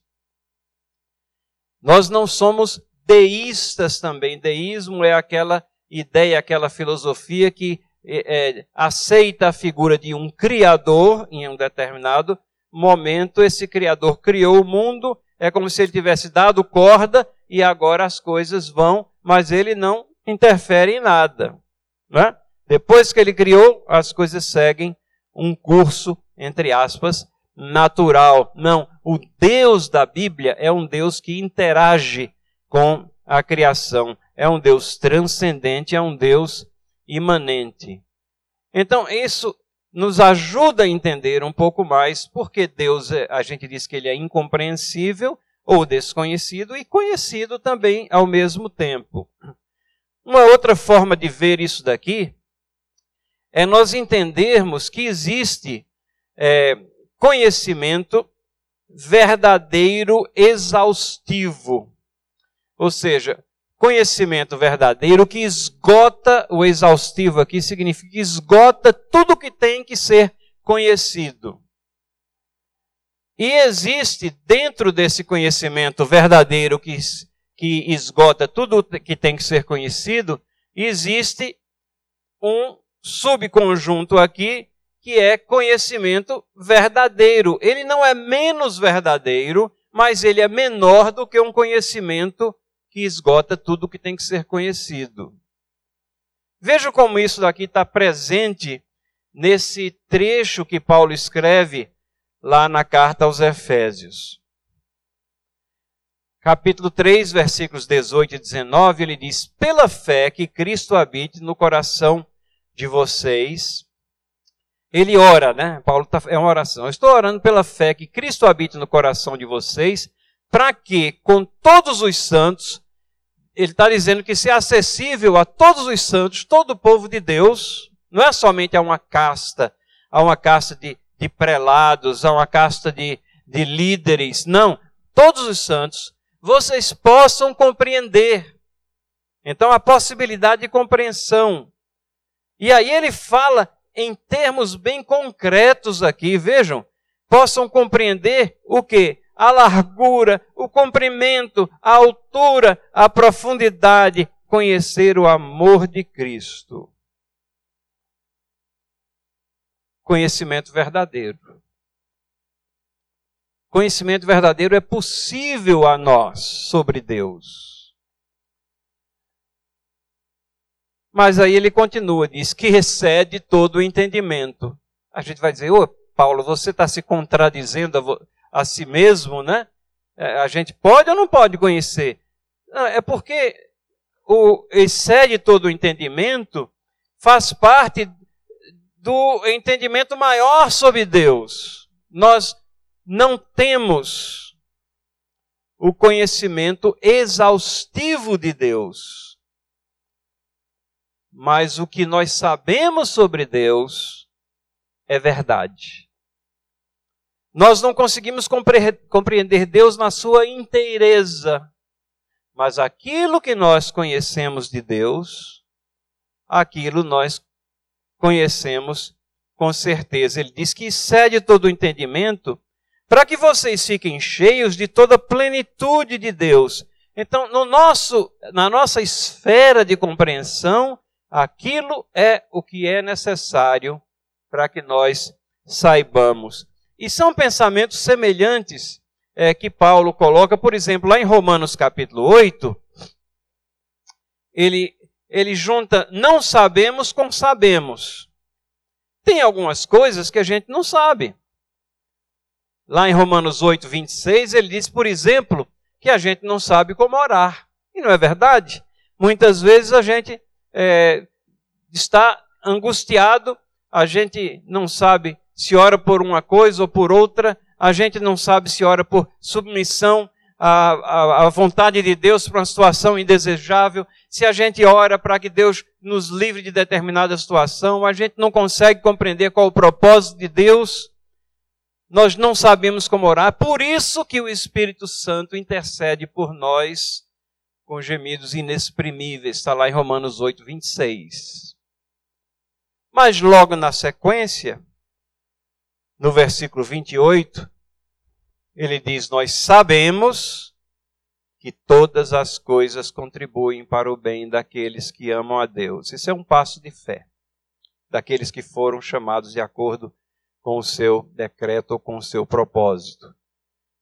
Nós não somos deístas também. Deísmo é aquela ideia, aquela filosofia que é, é, aceita a figura de um criador em um determinado momento. Esse criador criou o mundo, é como se ele tivesse dado corda e agora as coisas vão, mas ele não interfere em nada. Né? Depois que ele criou, as coisas seguem um curso, entre aspas, natural. Não, o Deus da Bíblia é um Deus que interage com a criação. É um Deus transcendente, é um Deus imanente. Então, isso nos ajuda a entender um pouco mais porque Deus, é, a gente diz que ele é incompreensível ou desconhecido e conhecido também ao mesmo tempo. Uma outra forma de ver isso daqui é nós entendermos que existe é, conhecimento verdadeiro exaustivo. Ou seja, conhecimento verdadeiro que esgota, o exaustivo aqui significa que esgota tudo que tem que ser conhecido. E existe dentro desse conhecimento verdadeiro que que esgota tudo que tem que ser conhecido, existe um subconjunto aqui que é conhecimento verdadeiro. Ele não é menos verdadeiro, mas ele é menor do que um conhecimento que esgota tudo que tem que ser conhecido. Veja como isso daqui está presente nesse trecho que Paulo escreve lá na carta aos Efésios capítulo 3, versículos 18 e 19, ele diz: Pela fé que Cristo habite no coração de vocês. Ele ora, né? Paulo tá, é uma oração. Eu estou orando pela fé que Cristo habite no coração de vocês, para que, com todos os santos, ele está dizendo que ser acessível a todos os santos, todo o povo de Deus, não é somente a uma casta, a uma casta de, de prelados, a uma casta de, de líderes, não. Todos os santos vocês possam compreender. Então, a possibilidade de compreensão. E aí ele fala em termos bem concretos aqui, vejam, possam compreender o que? A largura, o comprimento, a altura, a profundidade, conhecer o amor de Cristo. Conhecimento verdadeiro conhecimento verdadeiro é possível a nós sobre Deus. Mas aí ele continua, diz que excede todo o entendimento. A gente vai dizer, ô Paulo, você está se contradizendo a, si mesmo, né? É, a gente pode ou não pode conhecer? É porque o excede todo o entendimento faz parte do entendimento maior sobre Deus. Nós não temos o conhecimento exaustivo de Deus. Mas o que nós sabemos sobre Deus é verdade. Nós não conseguimos compreender Deus na sua inteireza, mas aquilo que nós conhecemos de Deus, aquilo nós conhecemos com certeza. Ele diz que excede todo o entendimento para que vocês fiquem cheios de toda a plenitude de Deus. Então, no nosso, na nossa esfera de compreensão, aquilo é o que é necessário para que nós saibamos. E são pensamentos semelhantes é, que Paulo coloca, por exemplo, lá em Romanos capítulo 8, ele, ele junta não sabemos com sabemos. Tem algumas coisas que a gente não sabe. Lá em Romanos 8, 26, ele diz, por exemplo, que a gente não sabe como orar. E não é verdade? Muitas vezes a gente é, está angustiado, a gente não sabe se ora por uma coisa ou por outra, a gente não sabe se ora por submissão à, à, à vontade de Deus para uma situação indesejável, se a gente ora para que Deus nos livre de determinada situação, a gente não consegue compreender qual o propósito de Deus. nós não sabemos como orar, por isso que o Espírito Santo intercede por nós com gemidos inexprimíveis, está lá em Romanos 8, 26. Mas logo na sequência, no versículo 28, ele diz: Nós sabemos que todas as coisas contribuem para o bem daqueles que amam a Deus. Isso é um passo de fé, daqueles que foram chamados de acordo com o seu decreto ou com o seu propósito.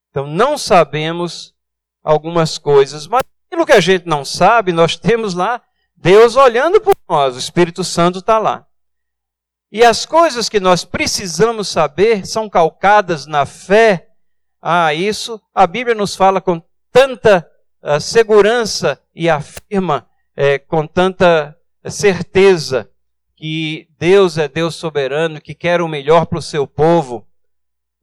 Então, não sabemos algumas coisas, mas aquilo que a gente não sabe, nós temos lá Deus olhando por nós, o Espírito Santo está lá. E as coisas que nós precisamos saber são calcadas na fé. Ah, isso a Bíblia nos fala com tanta uh, segurança e afirma é, com tanta certeza que Deus é Deus soberano, que quer o melhor para o seu povo.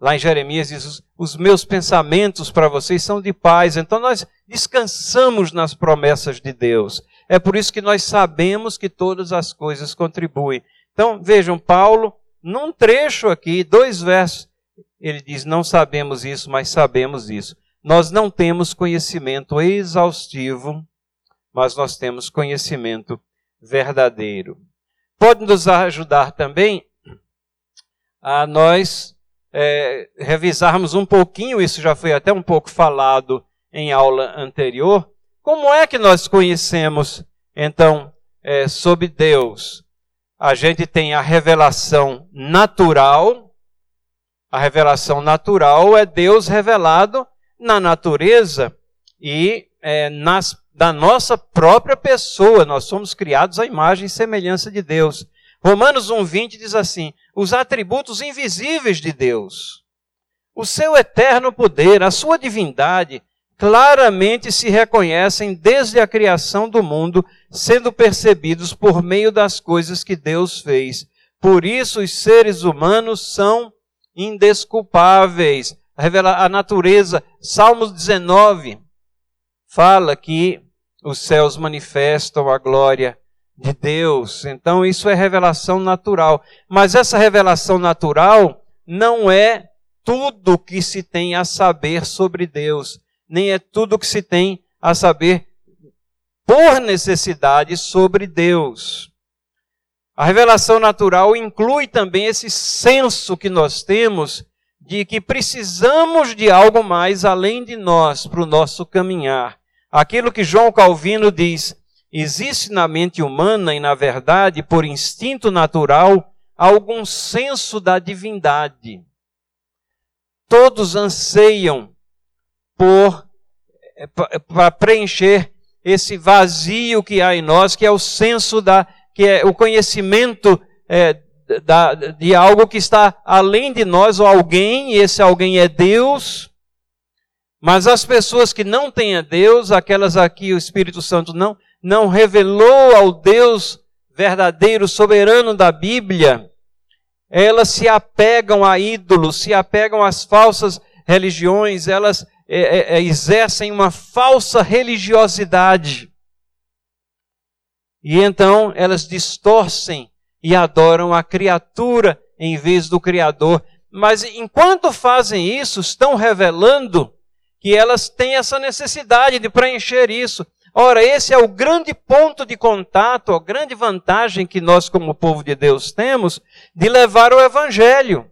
Lá em Jeremias diz: Os meus pensamentos para vocês são de paz. Então nós descansamos nas promessas de Deus. É por isso que nós sabemos que todas as coisas contribuem. Então vejam, Paulo, num trecho aqui, dois versos, ele diz: Não sabemos isso, mas sabemos isso. Nós não temos conhecimento exaustivo, mas nós temos conhecimento verdadeiro pode nos ajudar também a nós é, revisarmos um pouquinho, isso já foi até um pouco falado em aula anterior, como é que nós conhecemos, então, é, sobre Deus? A gente tem a revelação natural, a revelação natural é Deus revelado na natureza e é, nas da nossa própria pessoa. Nós somos criados à imagem e semelhança de Deus. Romanos 1,20 diz assim: os atributos invisíveis de Deus, o seu eterno poder, a sua divindade, claramente se reconhecem desde a criação do mundo, sendo percebidos por meio das coisas que Deus fez. Por isso, os seres humanos são indesculpáveis. A natureza, Salmos 19, fala que os céus manifestam a glória de Deus. Então isso é revelação natural. Mas essa revelação natural não é tudo que se tem a saber sobre Deus, nem é tudo que se tem a saber por necessidade sobre Deus. A revelação natural inclui também esse senso que nós temos de que precisamos de algo mais além de nós para o nosso caminhar. Aquilo que João Calvino diz, existe na mente humana e na verdade, por instinto natural, algum senso da divindade. Todos anseiam por eh, para preencher esse vazio que há em nós, que é o senso da, que é o conhecimento é, da, de algo que está além de nós, ou alguém, e esse alguém é Deus, mas as pessoas que não têm a Deus, aquelas aqui o Espírito Santo não, não revelou ao Deus verdadeiro, soberano da Bíblia, elas se apegam a ídolos, se apegam às falsas religiões, elas é, é, é exercem uma falsa religiosidade. E então elas distorcem e adoram a criatura em vez do Criador. Mas enquanto fazem isso, estão revelando que elas têm essa necessidade de preencher isso. Ora, esse é o grande ponto de contato, a grande vantagem que nós, como povo de Deus, temos de levar o Evangelho.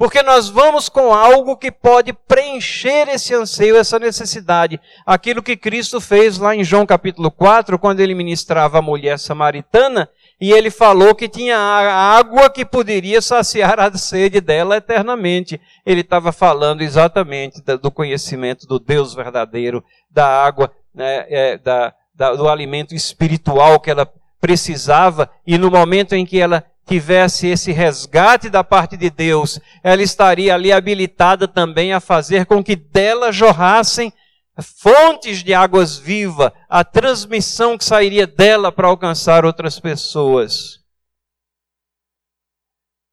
Porque nós vamos com algo que pode preencher esse anseio, essa necessidade. Aquilo que Cristo fez lá em João capítulo 4, quando ele ministrava a mulher samaritana, e ele falou que tinha água que poderia saciar a sede dela eternamente. Ele estava falando exatamente do conhecimento do Deus verdadeiro, da água, né, é, da, da, do alimento espiritual que ela precisava, e no momento em que ela tivesse esse resgate da parte de Deus, ela estaria ali habilitada também a fazer com que dela jorrassem fontes de águas vivas, a transmissão que sairia dela para alcançar outras pessoas.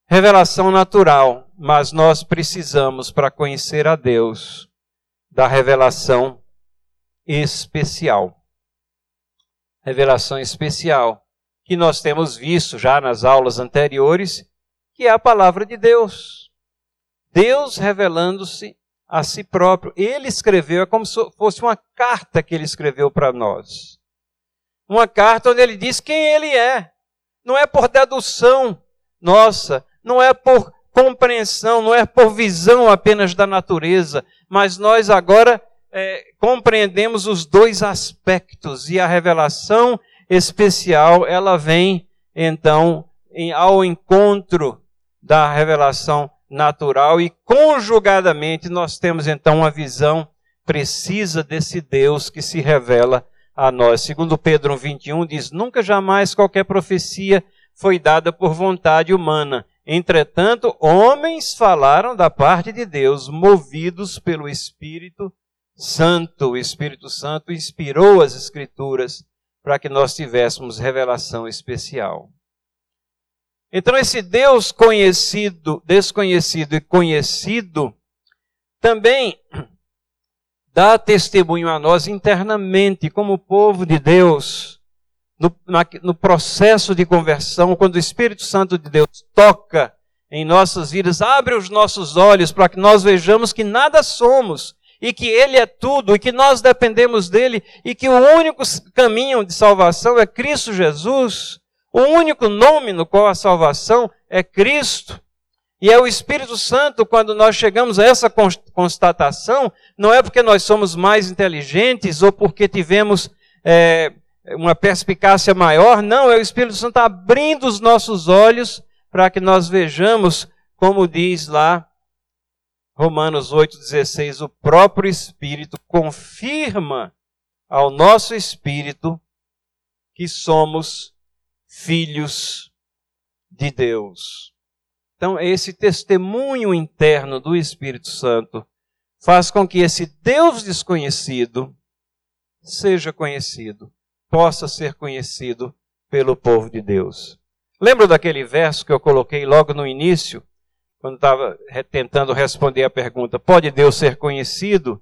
Revelação natural, mas nós precisamos, para conhecer a Deus, da revelação especial. Revelação especial, que nós temos visto já nas aulas anteriores, que é a palavra de Deus. Deus revelando-se a si próprio. Ele escreveu, é como se fosse uma carta que ele escreveu para nós. Uma carta onde ele diz quem ele é. Não é por dedução nossa, não é por compreensão, não é por visão apenas da natureza, mas nós agora é, compreendemos os dois aspectos e a revelação especial ela vem então em, ao encontro da revelação natural e conjugadamente nós temos então uma visão precisa desse Deus que se revela a nós. Segundo Pedro 21 diz: "Nunca jamais qualquer profecia foi dada por vontade humana. Entretanto, homens falaram da parte de Deus, movidos pelo Espírito Santo. O Espírito Santo inspirou as Escrituras para que nós tivéssemos revelação especial. Então, esse Deus conhecido, desconhecido e conhecido, também dá testemunho a nós internamente, como povo de Deus, no, na, no processo de conversão, quando o Espírito Santo de Deus toca em nossas vidas, abre os nossos olhos para que nós vejamos que nada somos e que Ele é tudo e que nós dependemos dele e que o único caminho de salvação é Cristo Jesus. O único nome no qual a salvação é Cristo. E é o Espírito Santo, quando nós chegamos a essa constatação, não é porque nós somos mais inteligentes ou porque tivemos é, uma perspicácia maior, não, é o Espírito Santo abrindo os nossos olhos para que nós vejamos, como diz lá Romanos 8,16, o próprio Espírito confirma ao nosso espírito que somos filhos de Deus. Então, esse testemunho interno do Espírito Santo faz com que esse Deus desconhecido seja conhecido, possa ser conhecido pelo povo de Deus. Lembra daquele verso que eu coloquei logo no início, quando estava tentando responder a pergunta: pode Deus ser conhecido?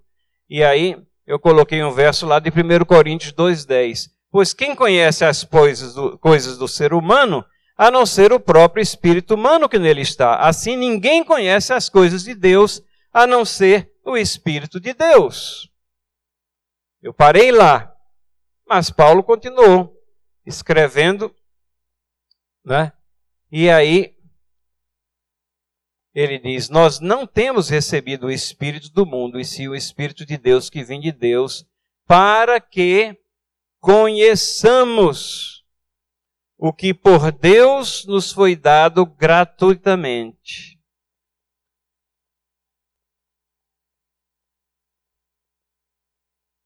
E aí eu coloquei um verso lá de 1 Coríntios 2,10. Pois quem conhece as coisas do, coisas do ser humano, a não ser o próprio espírito humano que nele está? Assim, ninguém conhece as coisas de Deus, a não ser o Espírito de Deus. Eu parei lá, mas Paulo continuou escrevendo, né? E aí ele diz: Nós não temos recebido o Espírito do mundo, e sim o Espírito de Deus que vem de Deus, para que conheçamos o que por Deus nos foi dado gratuitamente.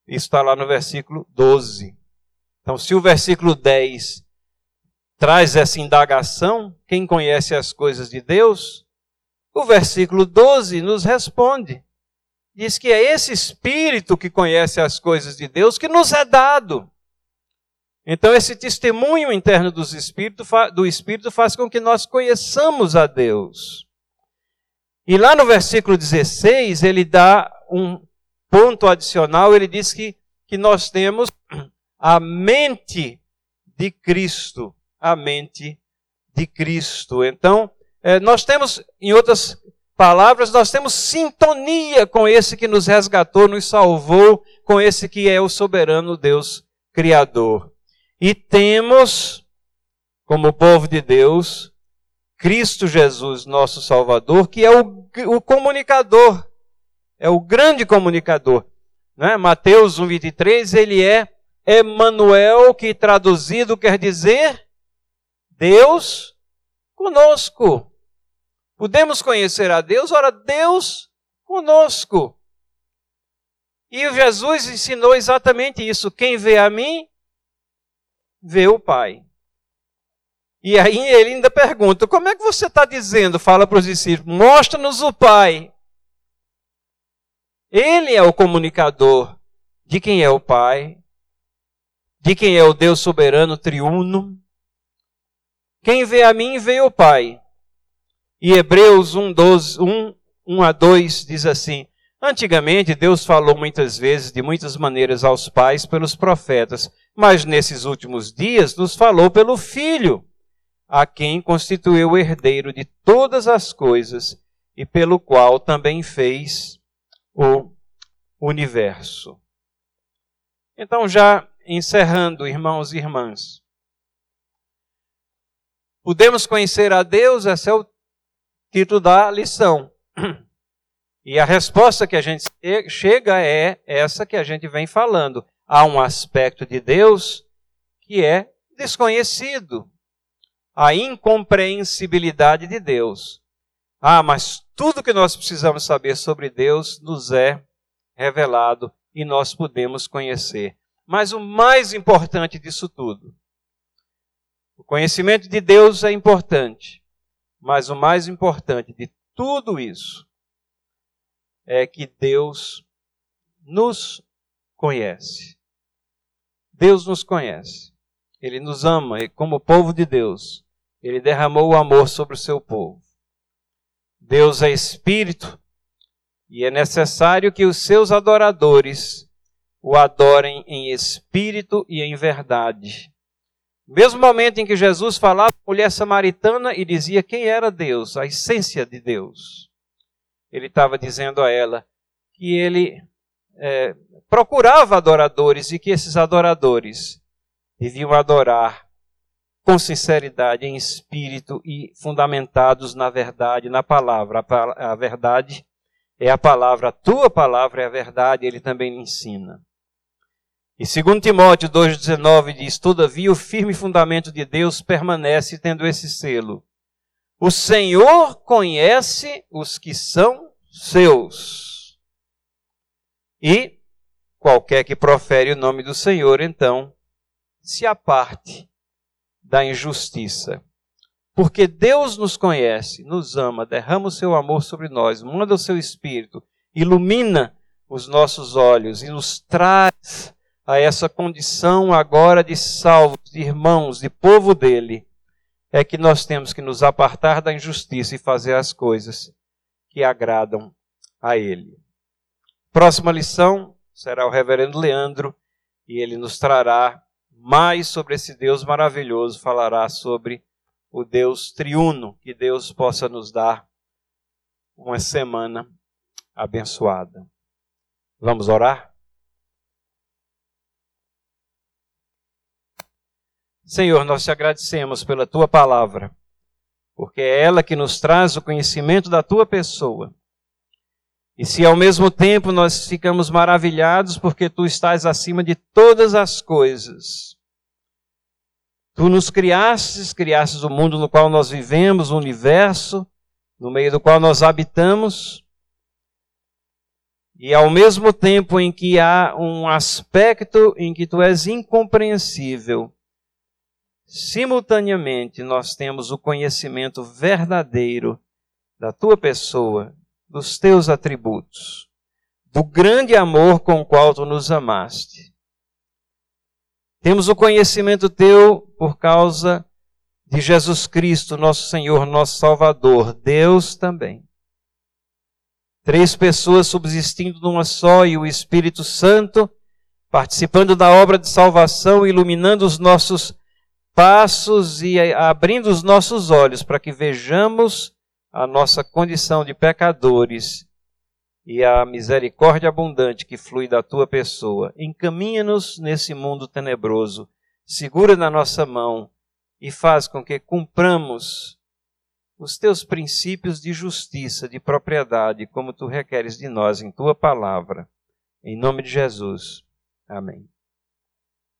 Isso está lá no versículo 12. Então, se o versículo 10 traz essa indagação, quem conhece as coisas de Deus, o versículo 12 nos responde. Diz que é esse Espírito que conhece as coisas de Deus que nos é dado. Então, esse testemunho interno do Espírito, do Espírito faz com que nós conheçamos a Deus. E lá no versículo 16, ele dá um ponto adicional, ele diz que, que nós temos a mente de Cristo. A mente de Cristo. Então, é, nós temos, em outras palavras, nós temos sintonia com esse que nos resgatou, nos salvou, com esse que é o soberano Deus Criador. E temos, como povo de Deus, Cristo Jesus, nosso Salvador, que é o, o comunicador, é o grande comunicador. Né? Mateus 1,23, ele é Emanuel, que traduzido quer dizer Deus conosco. Podemos conhecer a Deus, ora, Deus conosco. E Jesus ensinou exatamente isso. Quem vê a mim, vê o Pai. E aí ele ainda pergunta: como é que você está dizendo? Fala para os discípulos: mostra-nos o Pai. Ele é o comunicador de quem é o Pai, de quem é o Deus soberano, triuno. Quem vê a mim, vê o Pai. E Hebreus 1, 12, 1, 1 a 2 diz assim: Antigamente Deus falou muitas vezes, de muitas maneiras, aos pais pelos profetas mas nesses últimos dias nos falou pelo Filho, a quem constituiu o herdeiro de todas as coisas e pelo qual também fez o universo. Então, já encerrando, irmãos e irmãs, podemos conhecer a Deus, esse é o título da lição. E a resposta que a gente chega é essa que a gente vem falando. Há um aspecto de Deus que é desconhecido. A incompreensibilidade de Deus. Ah, mas tudo que nós precisamos saber sobre Deus nos é revelado e nós podemos conhecer. Mas o mais importante disso tudo, o conhecimento de Deus é importante, mas o mais importante de tudo isso é que Deus nos conhece. Deus nos conhece. Ele nos ama e como povo de Deus, ele derramou o amor sobre o seu povo. Deus é espírito e é necessário que os seus adoradores o adorem em espírito e em verdade. Mesmo momento em que Jesus falava com a mulher samaritana e dizia quem era Deus, a essência de Deus ele estava dizendo a ela que ele é, procurava adoradores e que esses adoradores deviam adorar com sinceridade, em espírito e fundamentados na verdade, na palavra. A, verdade é a palavra, a tua palavra é a verdade, ele também ensina. E segundo Timóteo 2,19 diz, todavia o firme fundamento de Deus permanece tendo esse selo. O Senhor conhece os que são seus. E qualquer que profere o nome do Senhor, então, se aparte da injustiça. Porque Deus nos conhece, nos ama, derrama o seu amor sobre nós, manda o seu espírito, ilumina os nossos olhos e nos traz a essa condição agora de salvos, de irmãos, de povo dele é que nós temos que nos apartar da injustiça e fazer as coisas que agradam a Ele. Próxima lição será o Reverendo Leandro e ele nos trará mais sobre esse Deus maravilhoso, falará sobre o Deus triuno, que Deus possa nos dar uma semana abençoada. Vamos orar? Senhor, nós te agradecemos pela tua palavra, porque é ela que nos traz o conhecimento da tua pessoa. E se ao mesmo tempo nós ficamos maravilhados porque tu estás acima de todas as coisas. Tu nos criastes, criastes o mundo no qual nós vivemos, o universo, no meio do qual nós habitamos. E ao mesmo tempo em que há um aspecto em que tu és incompreensível, simultaneamente nós temos o conhecimento verdadeiro da tua pessoa, dos teus atributos, do grande amor com o qual tu nos amaste. Temos o conhecimento teu por causa de Jesus Cristo, nosso Senhor, nosso Salvador, Deus também. Três pessoas subsistindo numa só e o Espírito Santo participando da obra de salvação, iluminando os nossos passos e abrindo os nossos olhos para que vejamos a nossa condição de pecadores e a misericórdia abundante que flui da tua pessoa. Encaminha-nos nesse mundo tenebroso, segura na nossa mão e faz com que cumpramos os teus princípios de justiça, de propriedade, como tu requeres de nós em tua palavra. Em nome de Jesus. Amém.